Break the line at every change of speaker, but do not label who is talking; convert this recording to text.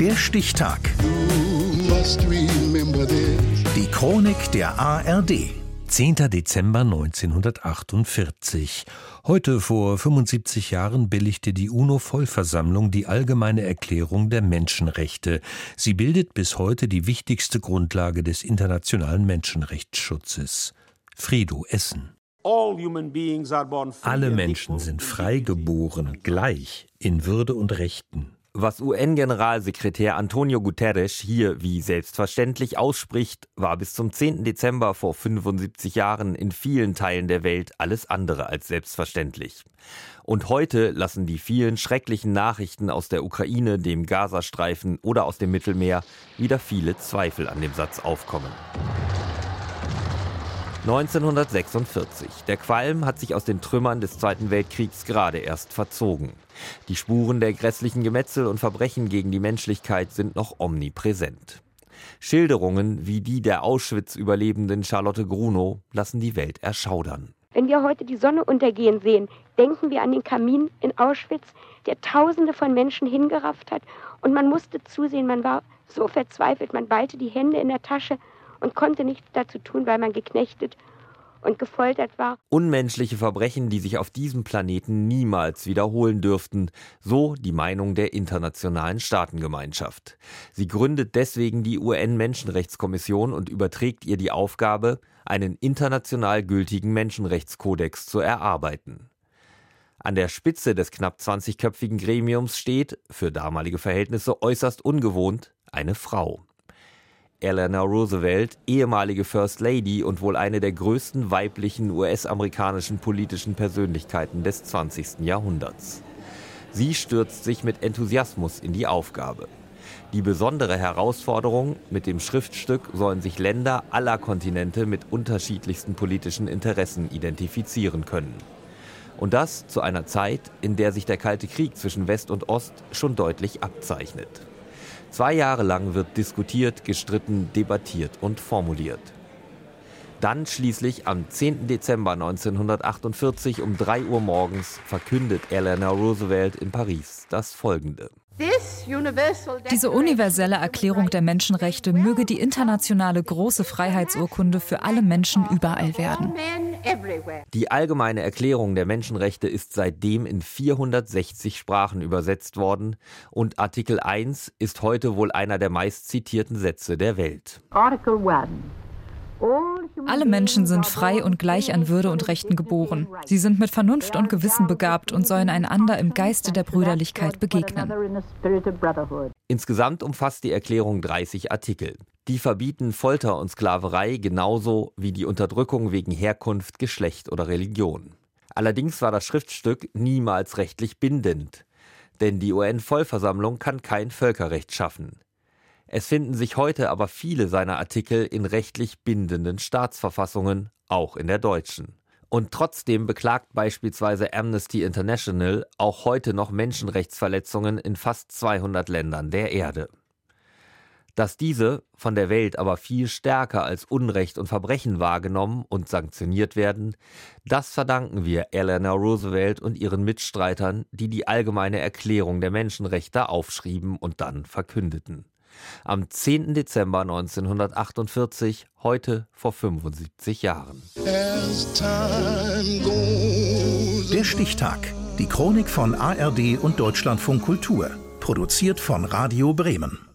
Der Stichtag. Die Chronik der ARD.
10. Dezember 1948. Heute vor 75 Jahren billigte die UNO-Vollversammlung die Allgemeine Erklärung der Menschenrechte. Sie bildet bis heute die wichtigste Grundlage des internationalen Menschenrechtsschutzes. Friedo Essen. Alle Menschen sind frei geboren, gleich in Würde und Rechten.
Was UN-Generalsekretär Antonio Guterres hier wie selbstverständlich ausspricht, war bis zum 10. Dezember vor 75 Jahren in vielen Teilen der Welt alles andere als selbstverständlich. Und heute lassen die vielen schrecklichen Nachrichten aus der Ukraine, dem Gazastreifen oder aus dem Mittelmeer wieder viele Zweifel an dem Satz aufkommen. 1946. Der Qualm hat sich aus den Trümmern des Zweiten Weltkriegs gerade erst verzogen. Die Spuren der grässlichen Gemetzel und Verbrechen gegen die Menschlichkeit sind noch omnipräsent. Schilderungen wie die der Auschwitz-Überlebenden Charlotte Grunow lassen die Welt erschaudern.
Wenn wir heute die Sonne untergehen sehen, denken wir an den Kamin in Auschwitz, der Tausende von Menschen hingerafft hat. Und man musste zusehen, man war so verzweifelt, man ballte die Hände in der Tasche und konnte nichts dazu tun, weil man geknechtet und gefoltert war.
Unmenschliche Verbrechen, die sich auf diesem Planeten niemals wiederholen dürften, so die Meinung der internationalen Staatengemeinschaft. Sie gründet deswegen die UN-Menschenrechtskommission und überträgt ihr die Aufgabe, einen international gültigen Menschenrechtskodex zu erarbeiten. An der Spitze des knapp 20-köpfigen Gremiums steht, für damalige Verhältnisse äußerst ungewohnt, eine Frau. Eleanor Roosevelt, ehemalige First Lady und wohl eine der größten weiblichen US-amerikanischen politischen Persönlichkeiten des 20. Jahrhunderts. Sie stürzt sich mit Enthusiasmus in die Aufgabe. Die besondere Herausforderung, mit dem Schriftstück sollen sich Länder aller Kontinente mit unterschiedlichsten politischen Interessen identifizieren können. Und das zu einer Zeit, in der sich der Kalte Krieg zwischen West und Ost schon deutlich abzeichnet. Zwei Jahre lang wird diskutiert, gestritten, debattiert und formuliert. Dann schließlich am 10. Dezember 1948 um 3 Uhr morgens verkündet Eleanor Roosevelt in Paris das Folgende.
Diese universelle Erklärung der Menschenrechte möge die internationale große Freiheitsurkunde für alle Menschen überall werden.
Die allgemeine Erklärung der Menschenrechte ist seitdem in 460 Sprachen übersetzt worden und Artikel 1 ist heute wohl einer der meistzitierten Sätze der Welt. Article 1.
Alle Menschen sind frei und gleich an Würde und Rechten geboren. Sie sind mit Vernunft und Gewissen begabt und sollen einander im Geiste der Brüderlichkeit begegnen.
Insgesamt umfasst die Erklärung 30 Artikel. Die verbieten Folter und Sklaverei genauso wie die Unterdrückung wegen Herkunft, Geschlecht oder Religion. Allerdings war das Schriftstück niemals rechtlich bindend. Denn die UN-Vollversammlung kann kein Völkerrecht schaffen. Es finden sich heute aber viele seiner Artikel in rechtlich bindenden Staatsverfassungen, auch in der deutschen. Und trotzdem beklagt beispielsweise Amnesty International auch heute noch Menschenrechtsverletzungen in fast 200 Ländern der Erde. Dass diese von der Welt aber viel stärker als Unrecht und Verbrechen wahrgenommen und sanktioniert werden, das verdanken wir Eleanor Roosevelt und ihren Mitstreitern, die die allgemeine Erklärung der Menschenrechte aufschrieben und dann verkündeten am 10. Dezember 1948, heute vor 75 Jahren.
Der Stichtag. Die Chronik von ARD und Deutschlandfunk Kultur. Produziert von Radio Bremen.